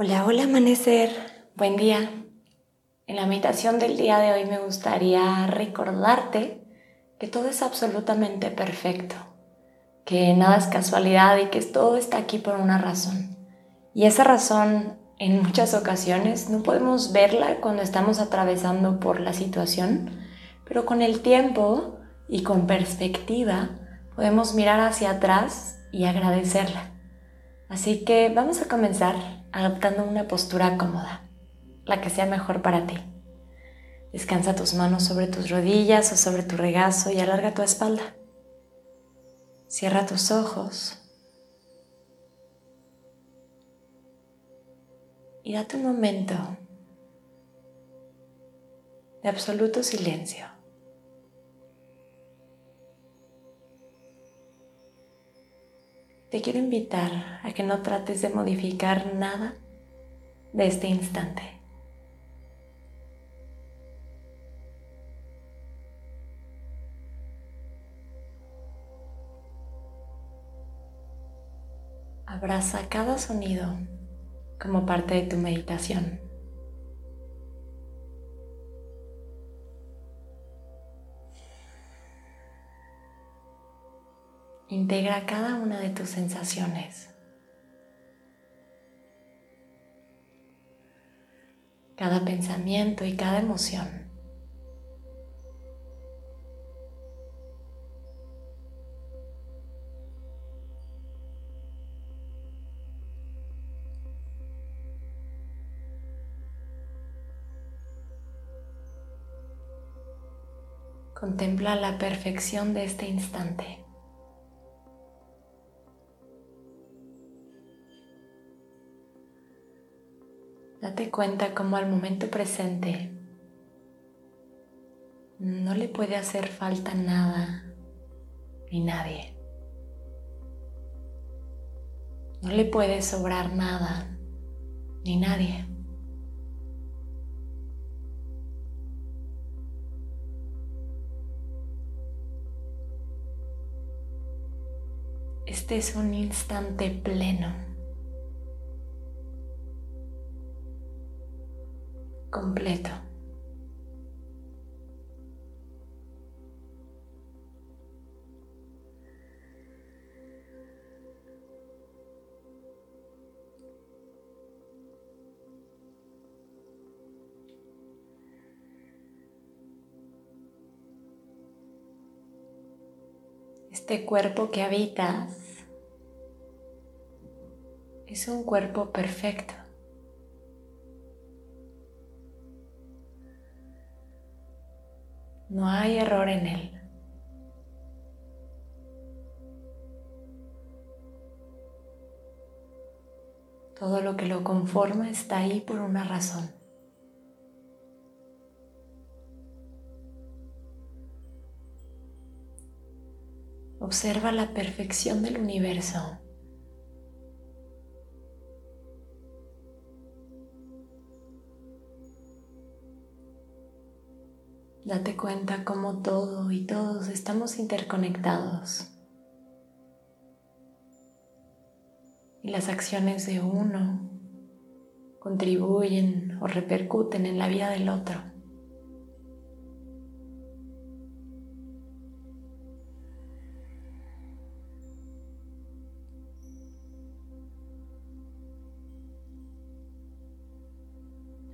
Hola, hola amanecer, buen día. En la meditación del día de hoy me gustaría recordarte que todo es absolutamente perfecto, que nada es casualidad y que todo está aquí por una razón. Y esa razón en muchas ocasiones no podemos verla cuando estamos atravesando por la situación, pero con el tiempo y con perspectiva podemos mirar hacia atrás y agradecerla. Así que vamos a comenzar adoptando una postura cómoda, la que sea mejor para ti. Descansa tus manos sobre tus rodillas o sobre tu regazo y alarga tu espalda. Cierra tus ojos y date un momento de absoluto silencio. Te quiero invitar a que no trates de modificar nada de este instante. Abraza cada sonido como parte de tu meditación. Integra cada una de tus sensaciones. Cada pensamiento y cada emoción. Contempla la perfección de este instante. Date cuenta cómo al momento presente no le puede hacer falta nada ni nadie. No le puede sobrar nada ni nadie. Este es un instante pleno. Completo. Este cuerpo que habitas es un cuerpo perfecto. No hay error en él. Todo lo que lo conforma está ahí por una razón. Observa la perfección del universo. Date cuenta cómo todo y todos estamos interconectados. Y las acciones de uno contribuyen o repercuten en la vida del otro.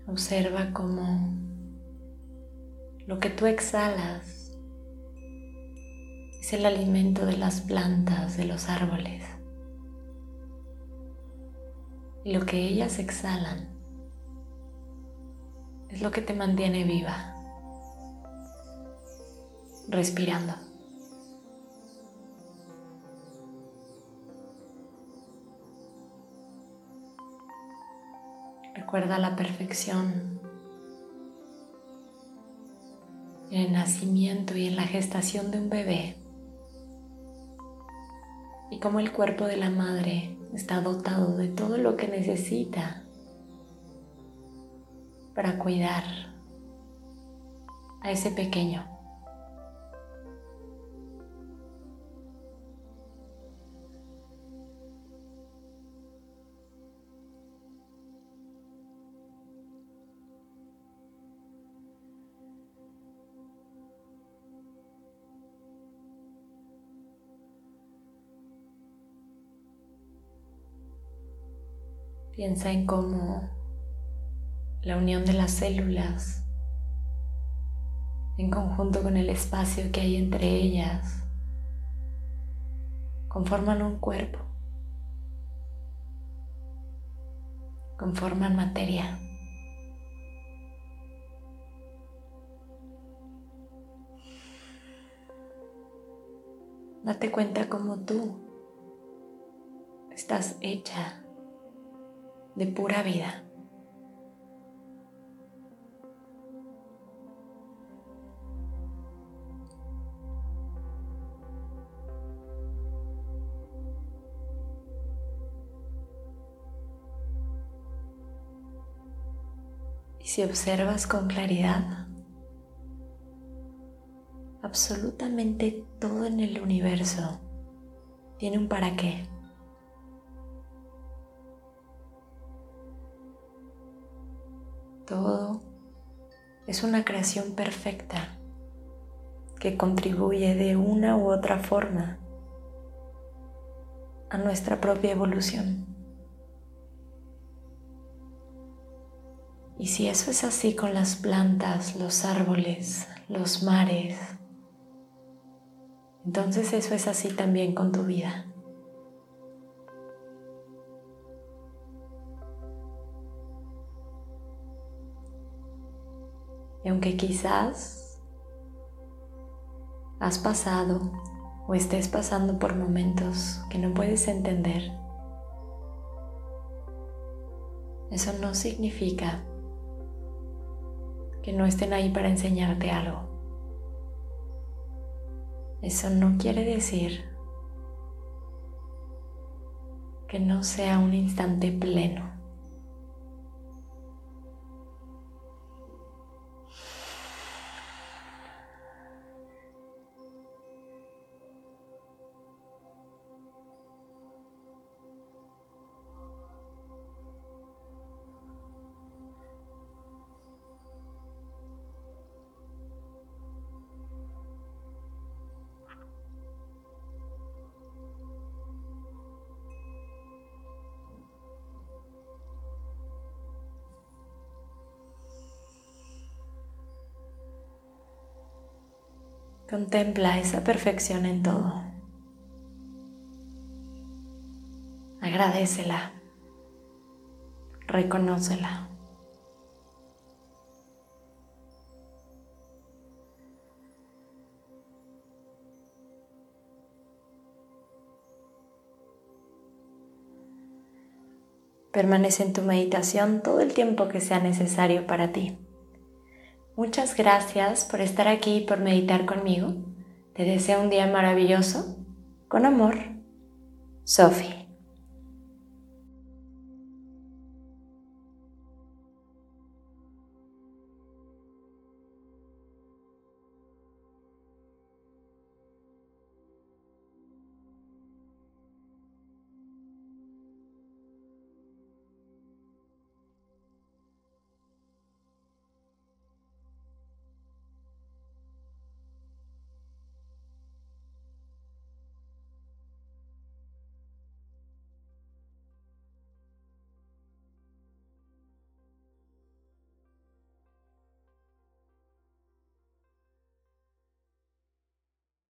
Observa cómo lo que tú exhalas es el alimento de las plantas, de los árboles. Y lo que ellas exhalan es lo que te mantiene viva, respirando. Recuerda la perfección en el nacimiento y en la gestación de un bebé y cómo el cuerpo de la madre está dotado de todo lo que necesita para cuidar a ese pequeño. Piensa en cómo la unión de las células en conjunto con el espacio que hay entre ellas conforman un cuerpo, conforman materia. Date cuenta como tú estás hecha de pura vida. Y si observas con claridad, absolutamente todo en el universo tiene un para qué. Todo es una creación perfecta que contribuye de una u otra forma a nuestra propia evolución. Y si eso es así con las plantas, los árboles, los mares, entonces eso es así también con tu vida. Y aunque quizás has pasado o estés pasando por momentos que no puedes entender, eso no significa que no estén ahí para enseñarte algo. Eso no quiere decir que no sea un instante pleno. Contempla esa perfección en todo. Agradecela. Reconócela. Permanece en tu meditación todo el tiempo que sea necesario para ti. Muchas gracias por estar aquí y por meditar conmigo. Te deseo un día maravilloso. Con amor, Sophie.